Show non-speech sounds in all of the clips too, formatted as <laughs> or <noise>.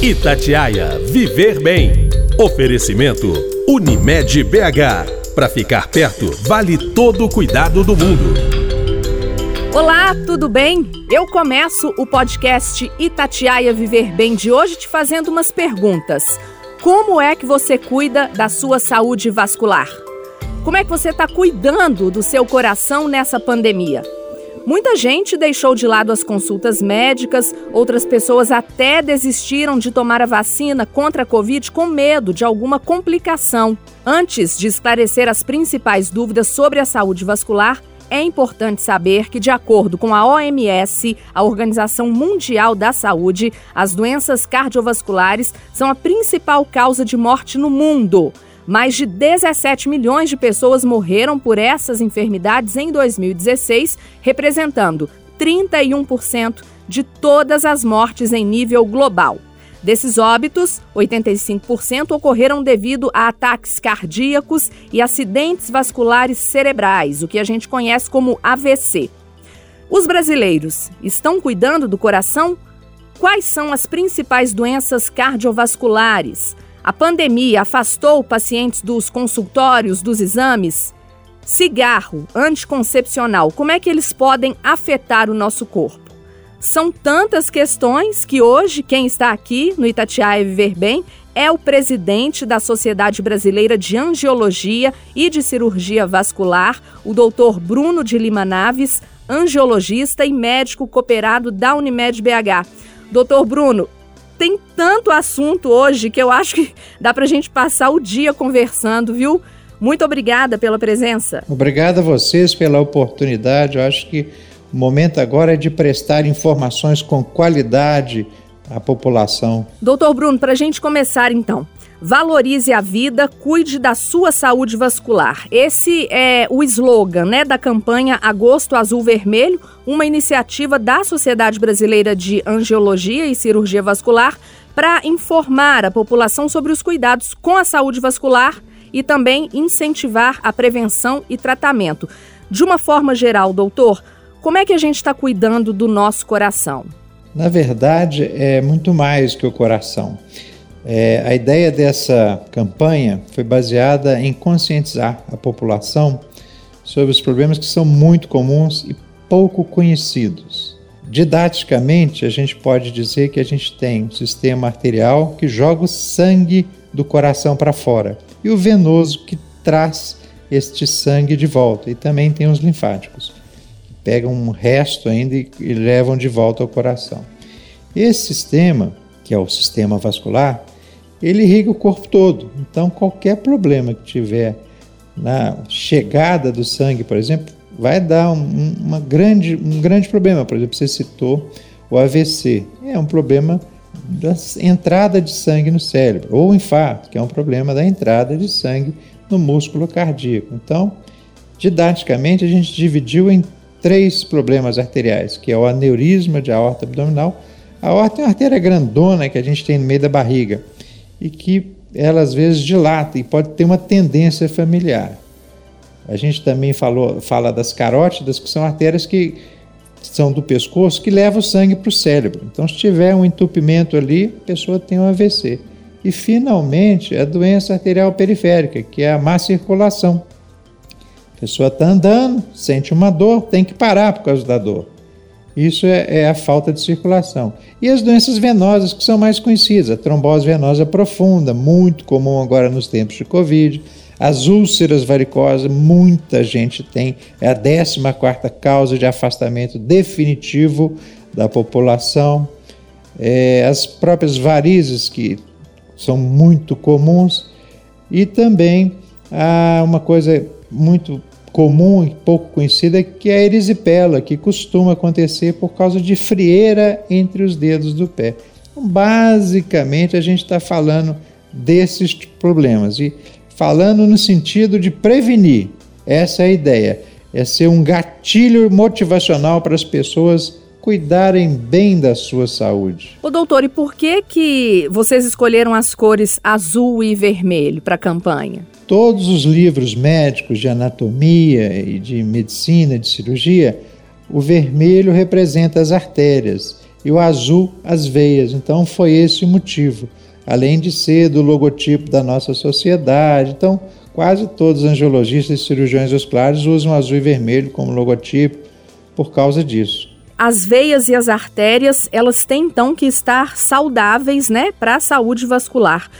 Itatiaia Viver Bem. Oferecimento Unimed BH. Para ficar perto, vale todo o cuidado do mundo. Olá, tudo bem? Eu começo o podcast Itatiaia Viver Bem de hoje te fazendo umas perguntas. Como é que você cuida da sua saúde vascular? Como é que você está cuidando do seu coração nessa pandemia? Muita gente deixou de lado as consultas médicas, outras pessoas até desistiram de tomar a vacina contra a Covid com medo de alguma complicação. Antes de esclarecer as principais dúvidas sobre a saúde vascular, é importante saber que, de acordo com a OMS, a Organização Mundial da Saúde, as doenças cardiovasculares são a principal causa de morte no mundo. Mais de 17 milhões de pessoas morreram por essas enfermidades em 2016, representando 31% de todas as mortes em nível global. Desses óbitos, 85% ocorreram devido a ataques cardíacos e acidentes vasculares cerebrais, o que a gente conhece como AVC. Os brasileiros estão cuidando do coração? Quais são as principais doenças cardiovasculares? A pandemia afastou pacientes dos consultórios, dos exames. Cigarro, anticoncepcional, como é que eles podem afetar o nosso corpo? São tantas questões que hoje quem está aqui no Itatiaia Viver Bem é o presidente da Sociedade Brasileira de Angiologia e de Cirurgia Vascular, o doutor Bruno de Lima Naves, angiologista e médico cooperado da Unimed BH. Doutor Bruno, tem tanto assunto hoje que eu acho que <laughs> dá para a gente passar o dia conversando, viu? Muito obrigada pela presença. Obrigado a vocês pela oportunidade. Eu acho que o momento agora é de prestar informações com qualidade à população. Doutor Bruno, para a gente começar então. Valorize a vida, cuide da sua saúde vascular. Esse é o slogan né, da campanha Agosto Azul Vermelho, uma iniciativa da Sociedade Brasileira de Angiologia e Cirurgia Vascular para informar a população sobre os cuidados com a saúde vascular e também incentivar a prevenção e tratamento. De uma forma geral, doutor, como é que a gente está cuidando do nosso coração? Na verdade, é muito mais que o coração. É, a ideia dessa campanha foi baseada em conscientizar a população sobre os problemas que são muito comuns e pouco conhecidos. Didaticamente, a gente pode dizer que a gente tem um sistema arterial que joga o sangue do coração para fora e o venoso que traz este sangue de volta, e também tem os linfáticos, que pegam um resto ainda e, e levam de volta ao coração. Esse sistema, que é o sistema vascular, ele irriga o corpo todo. Então, qualquer problema que tiver na chegada do sangue, por exemplo, vai dar um, uma grande, um grande problema. Por exemplo, você citou o AVC. É um problema da entrada de sangue no cérebro. Ou o infarto, que é um problema da entrada de sangue no músculo cardíaco. Então, didaticamente, a gente dividiu em três problemas arteriais, que é o aneurisma de aorta abdominal. A aorta é uma artéria grandona que a gente tem no meio da barriga e que ela às vezes dilata e pode ter uma tendência familiar. A gente também falou, fala das carótidas, que são artérias que são do pescoço que levam o sangue para o cérebro. Então, se tiver um entupimento ali, a pessoa tem um AVC. E, finalmente, a doença arterial periférica, que é a má circulação. A pessoa está andando, sente uma dor, tem que parar por causa da dor. Isso é, é, a falta de circulação. E as doenças venosas, que são mais conhecidas, a trombose venosa profunda, muito comum agora nos tempos de Covid, as úlceras varicosas, muita gente tem, é a 14 causa de afastamento definitivo da população. É, as próprias varizes, que são muito comuns, e também há uma coisa muito comum e pouco conhecida que é a erisipela, que costuma acontecer por causa de frieira entre os dedos do pé. Então, basicamente, a gente está falando desses problemas e falando no sentido de prevenir. Essa é a ideia, é ser um gatilho motivacional para as pessoas cuidarem bem da sua saúde. O doutor, e por que que vocês escolheram as cores azul e vermelho para a campanha? Todos os livros médicos de anatomia e de medicina, de cirurgia, o vermelho representa as artérias e o azul as veias. Então foi esse o motivo, além de ser do logotipo da nossa sociedade. Então, quase todos os angiologistas e cirurgiões vasculares usam azul e vermelho como logotipo por causa disso. As veias e as artérias, elas têm então que estar saudáveis, né, para a saúde vascular.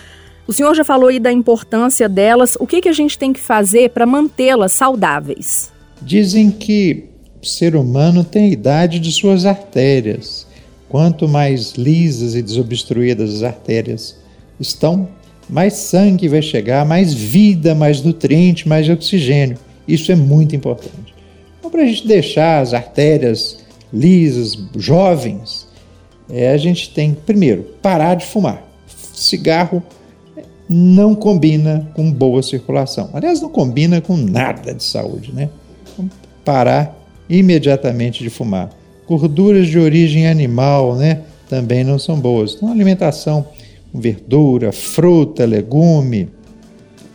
O senhor já falou aí da importância delas. O que, que a gente tem que fazer para mantê-las saudáveis? Dizem que o ser humano tem a idade de suas artérias. Quanto mais lisas e desobstruídas as artérias estão, mais sangue vai chegar, mais vida, mais nutriente, mais oxigênio. Isso é muito importante. Então, para a gente deixar as artérias lisas, jovens, é, a gente tem, primeiro, parar de fumar. Cigarro não combina com boa circulação. Aliás, não combina com nada de saúde, né? Parar imediatamente de fumar. Gorduras de origem animal, né? Também não são boas. Então, alimentação com verdura, fruta, legume,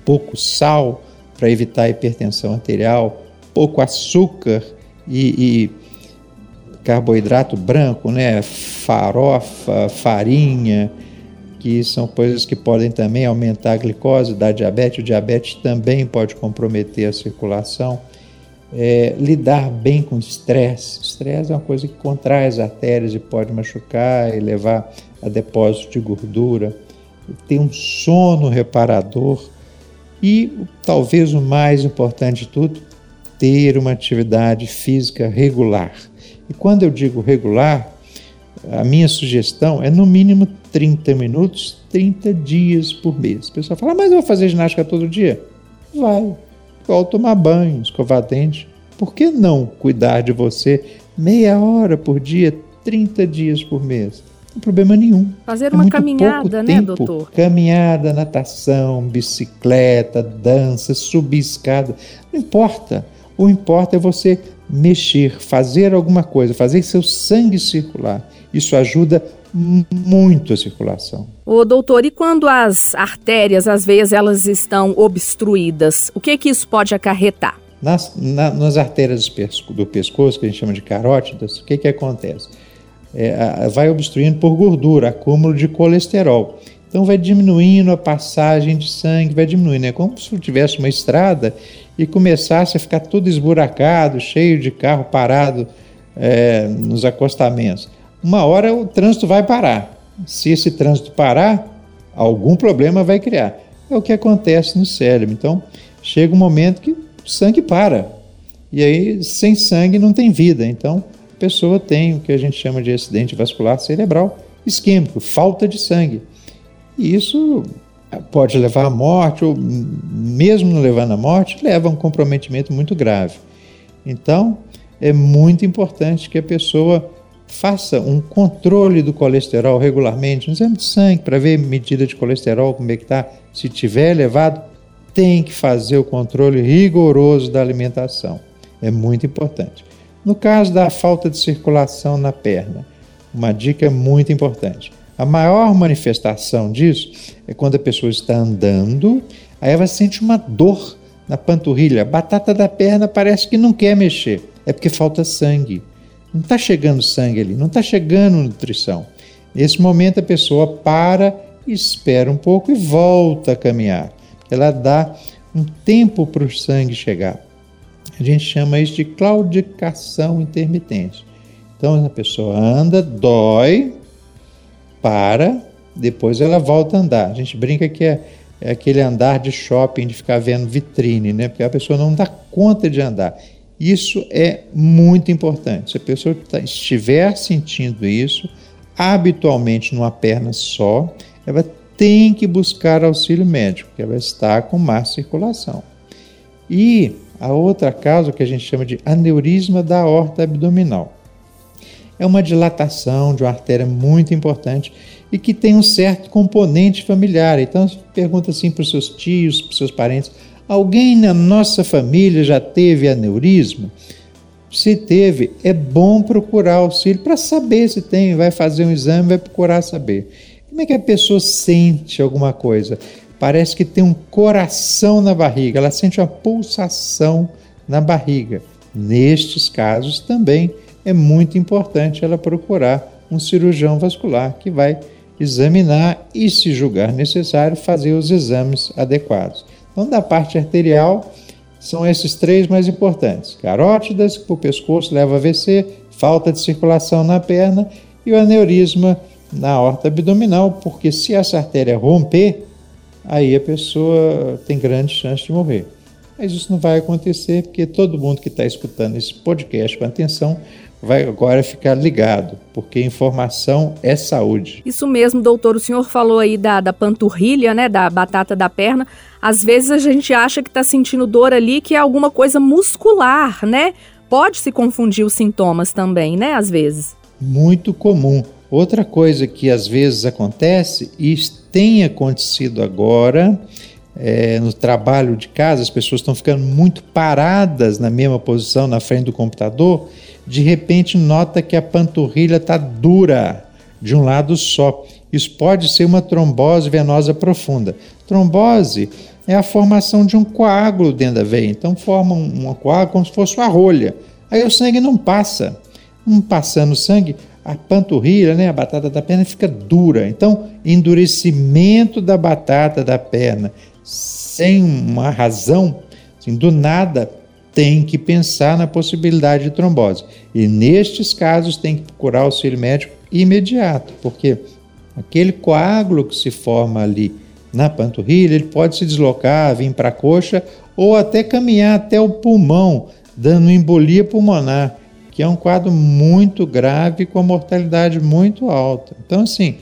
pouco sal para evitar hipertensão arterial, pouco açúcar e, e carboidrato branco, né? Farofa, farinha, que são coisas que podem também aumentar a glicose, dar diabetes. O diabetes também pode comprometer a circulação. É, lidar bem com estresse. Estresse é uma coisa que contrai as artérias e pode machucar e levar a depósito de gordura. Ter um sono reparador. E talvez o mais importante de tudo, ter uma atividade física regular. E quando eu digo regular, a minha sugestão é no mínimo 30 minutos, 30 dias por mês. O pessoal fala, ah, mas eu vou fazer ginástica todo dia? Vai. Igual tomar banho, escovar dente. Por que não cuidar de você meia hora por dia, 30 dias por mês? Não tem problema nenhum. Fazer é uma caminhada, né, tempo. doutor? Caminhada, natação, bicicleta, dança, subir escada. Não importa. O importa é você mexer, fazer alguma coisa, fazer seu sangue circular. Isso ajuda muito a circulação. O doutor, e quando as artérias, as veias, elas estão obstruídas, o que que isso pode acarretar? Nas, na, nas artérias do pescoço, que a gente chama de carótidas, o que que acontece? É, vai obstruindo por gordura, acúmulo de colesterol. Então vai diminuindo a passagem de sangue, vai diminuindo. É como se tivesse uma estrada e começasse a ficar tudo esburacado, cheio de carro parado é, nos acostamentos uma hora o trânsito vai parar. Se esse trânsito parar, algum problema vai criar. É o que acontece no cérebro. Então, chega um momento que o sangue para. E aí, sem sangue, não tem vida. Então, a pessoa tem o que a gente chama de acidente vascular cerebral isquêmico, falta de sangue. E isso pode levar à morte, ou mesmo não levando à morte, leva a um comprometimento muito grave. Então, é muito importante que a pessoa faça um controle do colesterol regularmente, um exame de sangue para ver medida de colesterol, como é que está. Se tiver elevado, tem que fazer o controle rigoroso da alimentação. É muito importante. No caso da falta de circulação na perna, uma dica muito importante. A maior manifestação disso é quando a pessoa está andando, aí ela sente uma dor na panturrilha. A batata da perna parece que não quer mexer. É porque falta sangue. Não está chegando sangue ali, não está chegando nutrição. Nesse momento a pessoa para, espera um pouco e volta a caminhar. Ela dá um tempo para o sangue chegar. A gente chama isso de claudicação intermitente. Então a pessoa anda, dói, para, depois ela volta a andar. A gente brinca que é, é aquele andar de shopping, de ficar vendo vitrine, né? Porque a pessoa não dá conta de andar. Isso é muito importante. Se a pessoa tá, estiver sentindo isso, habitualmente numa perna só, ela tem que buscar auxílio médico, porque ela está com má circulação. E a outra causa que a gente chama de aneurisma da aorta abdominal. É uma dilatação de uma artéria muito importante e que tem um certo componente familiar. Então, pergunta assim para os seus tios, para os seus parentes: Alguém na nossa família já teve aneurisma? Se teve, é bom procurar auxílio para saber se tem. Vai fazer um exame, vai procurar saber. Como é que a pessoa sente alguma coisa? Parece que tem um coração na barriga, ela sente uma pulsação na barriga. Nestes casos também é muito importante ela procurar um cirurgião vascular que vai examinar e, se julgar necessário, fazer os exames adequados. Então, da parte arterial, são esses três mais importantes: carótidas, que para o pescoço leva a AVC, falta de circulação na perna e o aneurisma na horta abdominal, porque se essa artéria romper, aí a pessoa tem grande chance de morrer. Mas isso não vai acontecer porque todo mundo que está escutando esse podcast com atenção vai agora ficar ligado, porque informação é saúde. Isso mesmo, doutor. O senhor falou aí da, da panturrilha, né, da batata da perna. Às vezes a gente acha que está sentindo dor ali, que é alguma coisa muscular, né? Pode se confundir os sintomas também, né, às vezes. Muito comum. Outra coisa que às vezes acontece, e tem acontecido agora, é, no trabalho de casa, as pessoas estão ficando muito paradas na mesma posição na frente do computador, de repente nota que a panturrilha está dura de um lado só. Isso pode ser uma trombose venosa profunda. Trombose é a formação de um coágulo dentro da veia, então forma um coágulo como se fosse uma rolha. Aí o sangue não passa. Não passando sangue, a panturrilha, né, a batata da perna fica dura. Então, endurecimento da batata da perna sem uma razão, assim, do nada, tem que pensar na possibilidade de trombose. E nestes casos tem que procurar auxílio médico imediato, porque aquele coágulo que se forma ali na panturrilha, ele pode se deslocar, vir para a coxa ou até caminhar até o pulmão, dando embolia pulmonar, que é um quadro muito grave com a mortalidade muito alta. Então, assim,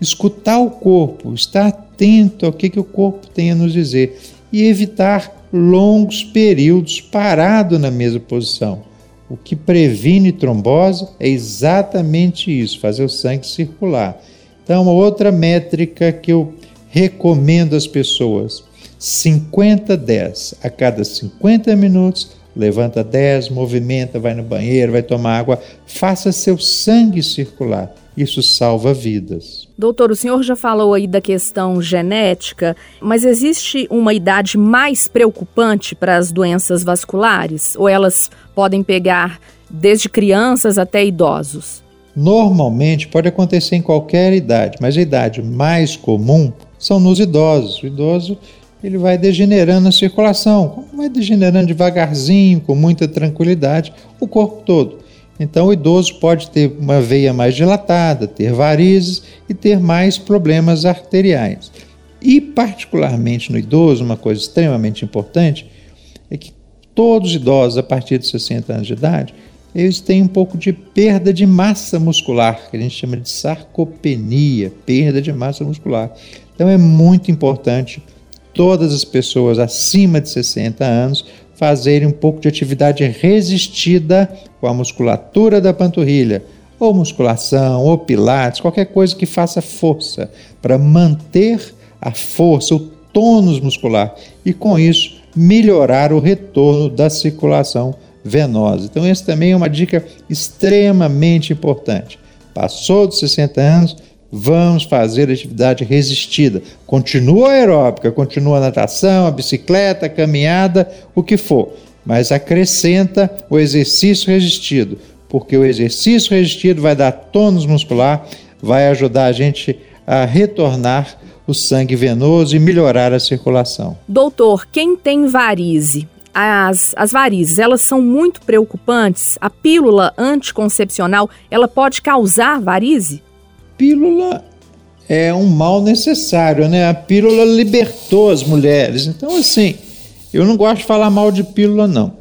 escutar o corpo, estar atento ao que, que o corpo tem a nos dizer e evitar longos períodos parado na mesma posição. O que previne trombose é exatamente isso, fazer o sangue circular. Então, outra métrica que eu recomendo às pessoas: 50-10. A cada 50 minutos, levanta 10, movimenta, vai no banheiro, vai tomar água, faça seu sangue circular. Isso salva vidas. Doutor, o senhor já falou aí da questão genética, mas existe uma idade mais preocupante para as doenças vasculares? Ou elas podem pegar desde crianças até idosos? Normalmente pode acontecer em qualquer idade, mas a idade mais comum são nos idosos. O idoso ele vai degenerando a circulação, vai degenerando devagarzinho, com muita tranquilidade, o corpo todo. Então, o idoso pode ter uma veia mais dilatada, ter varizes e ter mais problemas arteriais. E, particularmente no idoso, uma coisa extremamente importante é que todos os idosos a partir de 60 anos de idade eles têm um pouco de perda de massa muscular, que a gente chama de sarcopenia, perda de massa muscular. Então é muito importante todas as pessoas acima de 60 anos fazerem um pouco de atividade resistida com a musculatura da panturrilha, ou musculação, ou pilates, qualquer coisa que faça força para manter a força, o tônus muscular e com isso melhorar o retorno da circulação venosa. Então, essa também é uma dica extremamente importante. Passou dos 60 anos, vamos fazer atividade resistida. Continua a aeróbica, continua a natação, a bicicleta, a caminhada, o que for, mas acrescenta o exercício resistido, porque o exercício resistido vai dar tônus muscular, vai ajudar a gente a retornar o sangue venoso e melhorar a circulação. Doutor, quem tem varize, as, as varizes, elas são muito preocupantes? A pílula anticoncepcional, ela pode causar varize? Pílula é um mal necessário, né? A pílula libertou as mulheres. Então, assim, eu não gosto de falar mal de pílula, não.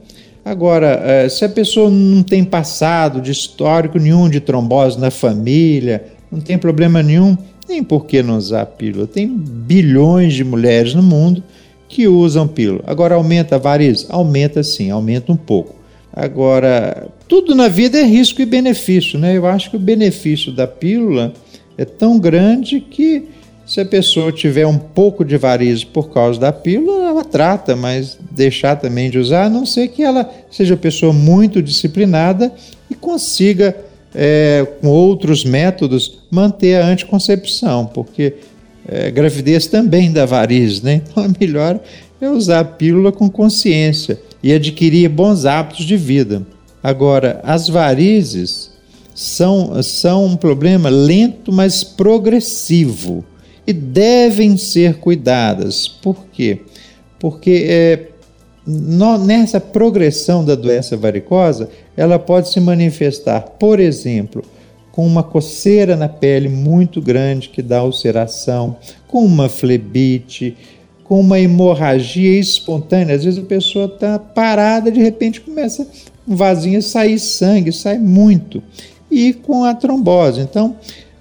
Agora, eh, se a pessoa não tem passado de histórico nenhum de trombose na família, não tem problema nenhum, nem por que não usar pílula. Tem bilhões de mulheres no mundo que usam pílula. Agora aumenta a variz? Aumenta sim, aumenta um pouco. Agora, tudo na vida é risco e benefício, né? Eu acho que o benefício da pílula é tão grande que se a pessoa tiver um pouco de variz por causa da pílula, ela trata, mas deixar também de usar, a não ser que ela seja pessoa muito disciplinada e consiga, é, com outros métodos, manter a anticoncepção, porque é, gravidez também dá variz, né? Então é melhor é usar a pílula com consciência e adquirir bons hábitos de vida. Agora, as varizes, são, são um problema lento, mas progressivo e devem ser cuidadas. Por quê? Porque é, no, nessa progressão da doença varicosa, ela pode se manifestar, por exemplo, com uma coceira na pele muito grande que dá ulceração, com uma flebite, com uma hemorragia espontânea. Às vezes a pessoa está parada, de repente começa um vasinho a sair sangue, sai muito. E com a trombose. Então,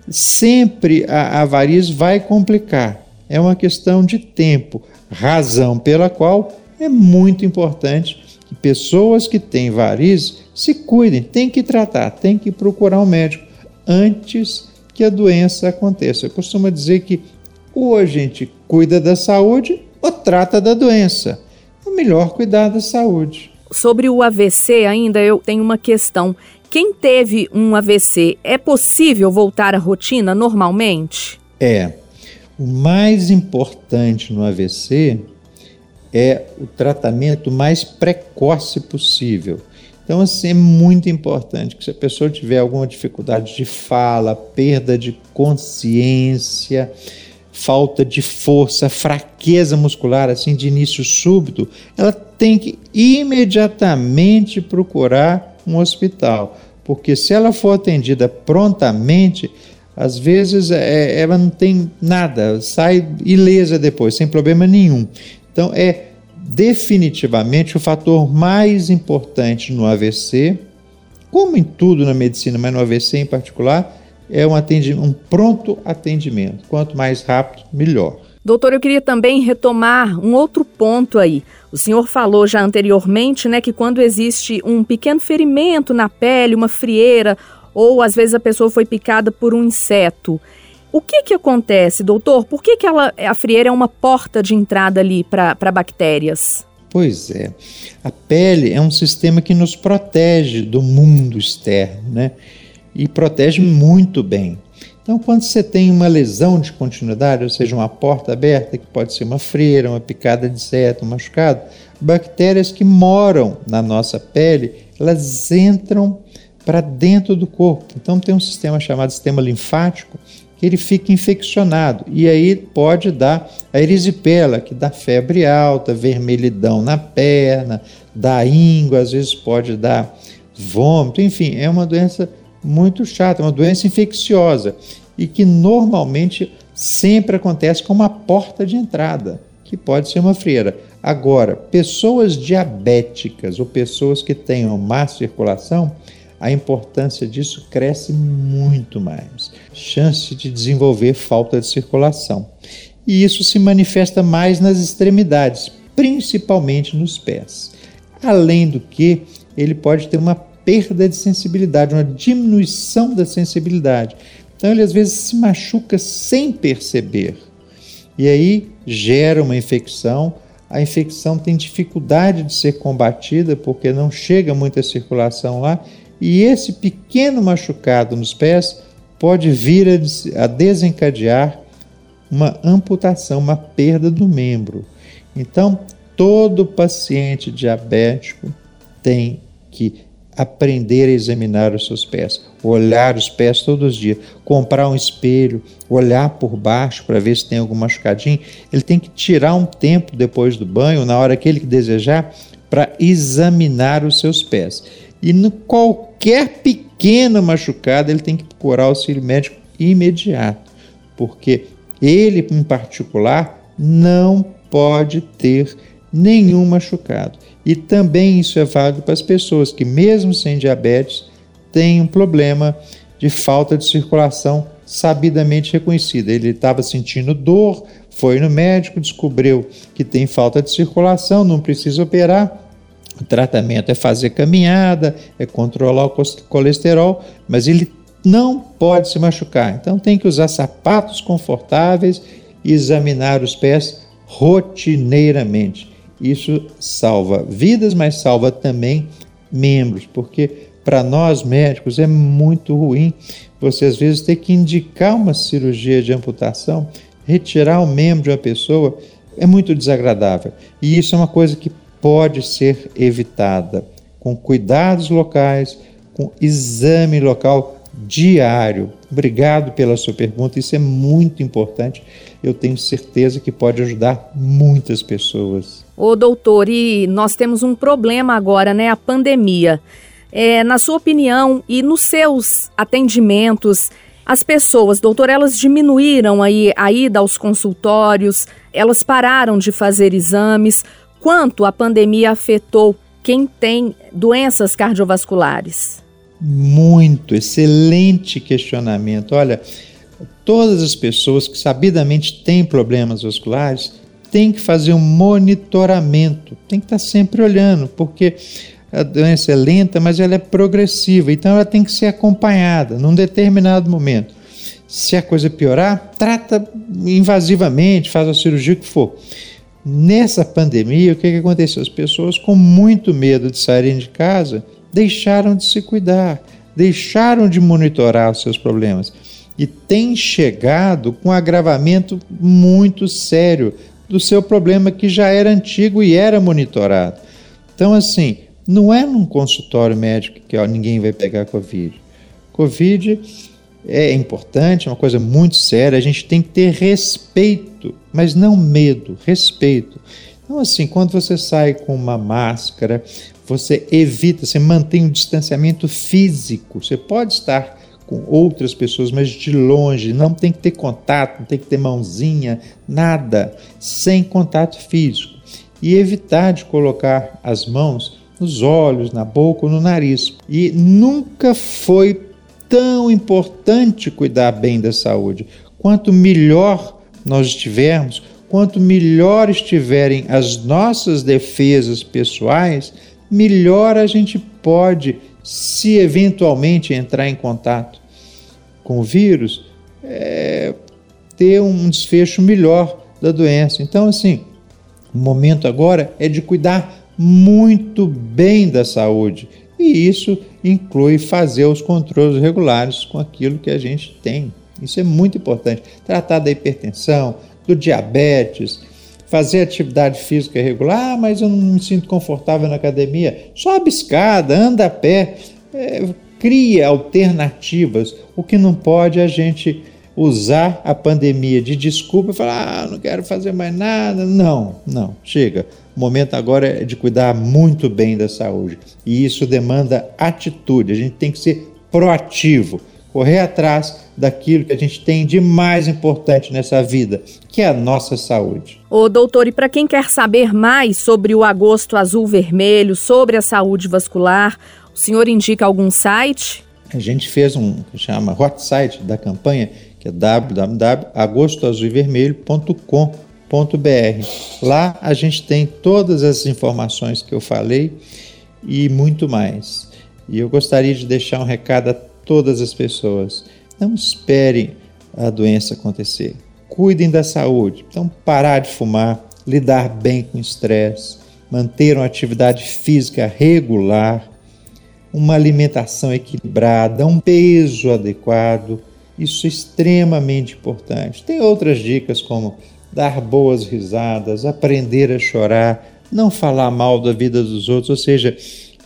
sempre a, a variz vai complicar. É uma questão de tempo, razão pela qual é muito importante que pessoas que têm variz se cuidem, tem que tratar, tem que procurar um médico antes que a doença aconteça. Eu costumo dizer que ou a gente cuida da saúde ou trata da doença. É melhor cuidar da saúde. Sobre o AVC, ainda eu tenho uma questão. Quem teve um AVC, é possível voltar à rotina normalmente? É. O mais importante no AVC é o tratamento mais precoce possível. Então, assim, é muito importante que se a pessoa tiver alguma dificuldade de fala, perda de consciência, falta de força, fraqueza muscular, assim, de início súbito, ela tem que imediatamente procurar um hospital porque se ela for atendida prontamente, às vezes é, ela não tem nada, sai ilesa depois, sem problema nenhum. Então é definitivamente o fator mais importante no AVC, como em tudo na medicina, mas no AVC em particular, é um, um pronto atendimento. Quanto mais rápido, melhor. Doutor, eu queria também retomar um outro ponto aí. O senhor falou já anteriormente, né, que quando existe um pequeno ferimento na pele, uma frieira, ou às vezes a pessoa foi picada por um inseto, o que que acontece, doutor? Por que, que ela, a frieira é uma porta de entrada ali para bactérias? Pois é. A pele é um sistema que nos protege do mundo externo, né? E protege muito bem. Então, quando você tem uma lesão de continuidade, ou seja, uma porta aberta, que pode ser uma freira, uma picada de seta, um machucado, bactérias que moram na nossa pele, elas entram para dentro do corpo. Então, tem um sistema chamado sistema linfático que ele fica infeccionado e aí pode dar a erisipela, que dá febre alta, vermelhidão na perna, dá íngua, às vezes pode dar vômito, enfim, é uma doença muito chata, uma doença infecciosa e que normalmente sempre acontece com uma porta de entrada, que pode ser uma freira. Agora, pessoas diabéticas ou pessoas que tenham má circulação, a importância disso cresce muito mais. Chance de desenvolver falta de circulação. E isso se manifesta mais nas extremidades, principalmente nos pés. Além do que, ele pode ter uma perda de sensibilidade, uma diminuição da sensibilidade. Então ele às vezes se machuca sem perceber. E aí gera uma infecção. A infecção tem dificuldade de ser combatida porque não chega muita circulação lá. E esse pequeno machucado nos pés pode vir a desencadear uma amputação, uma perda do membro. Então, todo paciente diabético tem que aprender a examinar os seus pés, olhar os pés todos os dias, comprar um espelho, olhar por baixo para ver se tem algum machucadinho. Ele tem que tirar um tempo depois do banho, na hora que ele desejar, para examinar os seus pés. E no qualquer pequeno machucado, ele tem que procurar auxílio médico imediato, porque ele, em particular, não pode ter nenhum machucado. E também isso é válido para as pessoas que, mesmo sem diabetes, têm um problema de falta de circulação sabidamente reconhecida. Ele estava sentindo dor, foi no médico, descobriu que tem falta de circulação, não precisa operar. O tratamento é fazer caminhada, é controlar o colesterol, mas ele não pode se machucar. Então tem que usar sapatos confortáveis e examinar os pés rotineiramente. Isso salva vidas, mas salva também membros, porque para nós médicos é muito ruim você às vezes ter que indicar uma cirurgia de amputação, retirar o membro de uma pessoa é muito desagradável. E isso é uma coisa que pode ser evitada com cuidados locais, com exame local diário. Obrigado pela sua pergunta, isso é muito importante. Eu tenho certeza que pode ajudar muitas pessoas. Ô doutor, e nós temos um problema agora, né? A pandemia. É, na sua opinião e nos seus atendimentos, as pessoas, doutor, elas diminuíram aí a ida aos consultórios, elas pararam de fazer exames. Quanto a pandemia afetou quem tem doenças cardiovasculares? Muito, excelente questionamento. Olha, todas as pessoas que sabidamente têm problemas vasculares têm que fazer um monitoramento, tem que estar sempre olhando, porque a doença é lenta, mas ela é progressiva, então ela tem que ser acompanhada num determinado momento. Se a coisa piorar, trata invasivamente, faz a cirurgia que for. Nessa pandemia, o que, que aconteceu? As pessoas, com muito medo de saírem de casa, deixaram de se cuidar, deixaram de monitorar os seus problemas e tem chegado com um agravamento muito sério do seu problema que já era antigo e era monitorado. Então, assim, não é num consultório médico que ó, ninguém vai pegar Covid. Covid é importante, é uma coisa muito séria, a gente tem que ter respeito, mas não medo, respeito. Então, assim, quando você sai com uma máscara, você evita, você mantém um distanciamento físico. Você pode estar com outras pessoas, mas de longe, não tem que ter contato, não tem que ter mãozinha, nada, sem contato físico. E evitar de colocar as mãos nos olhos, na boca ou no nariz. E nunca foi tão importante cuidar bem da saúde. Quanto melhor nós estivermos, quanto melhor estiverem as nossas defesas pessoais, melhor a gente pode, se eventualmente entrar em contato com o vírus, é, ter um desfecho melhor da doença. Então, assim, o momento agora é de cuidar muito bem da saúde. E isso inclui fazer os controles regulares com aquilo que a gente tem. Isso é muito importante. Tratar da hipertensão, do diabetes, fazer atividade física regular, ah, mas eu não me sinto confortável na academia. Sobe escada, anda a pé, é, cria alternativas. O que não pode a gente usar a pandemia de desculpa e falar, ah, não quero fazer mais nada. Não, não, chega. O momento agora é de cuidar muito bem da saúde. E isso demanda atitude. A gente tem que ser proativo, correr atrás daquilo que a gente tem de mais importante nessa vida, que é a nossa saúde. Ô doutor, e para quem quer saber mais sobre o agosto azul vermelho, sobre a saúde vascular, o senhor indica algum site? A gente fez um que chama hot site da campanha, que é www.agostoazulvermelho.com.br. Lá a gente tem todas as informações que eu falei e muito mais. E eu gostaria de deixar um recado a todas as pessoas não esperem a doença acontecer. Cuidem da saúde. Então, parar de fumar, lidar bem com o estresse, manter uma atividade física regular, uma alimentação equilibrada, um peso adequado. Isso é extremamente importante. Tem outras dicas como dar boas risadas, aprender a chorar, não falar mal da vida dos outros, ou seja,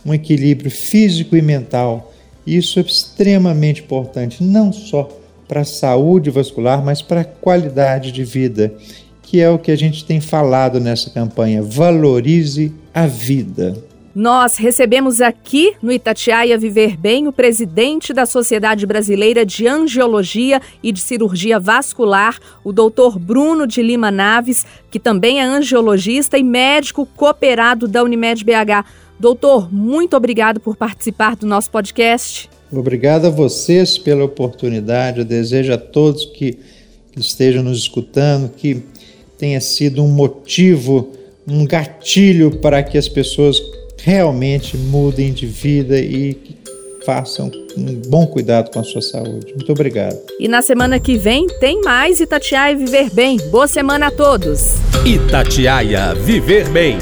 um equilíbrio físico e mental isso é extremamente importante, não só para a saúde vascular, mas para a qualidade de vida, que é o que a gente tem falado nessa campanha. Valorize a vida. Nós recebemos aqui no Itatiaia Viver Bem o presidente da Sociedade Brasileira de Angiologia e de Cirurgia Vascular, o doutor Bruno de Lima Naves, que também é angiologista e médico cooperado da Unimed BH. Doutor, muito obrigado por participar do nosso podcast. Obrigado a vocês pela oportunidade. Eu desejo a todos que, estejam nos escutando que tenha sido um motivo, um gatilho para que as pessoas realmente mudem de vida e que façam um bom cuidado com a sua saúde. Muito obrigado. E na semana que vem tem mais Itatiaia Viver Bem. Boa semana a todos. Itatiaia Viver Bem.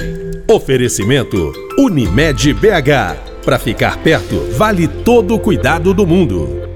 Oferecimento Unimed BH. Para ficar perto, vale todo o cuidado do mundo.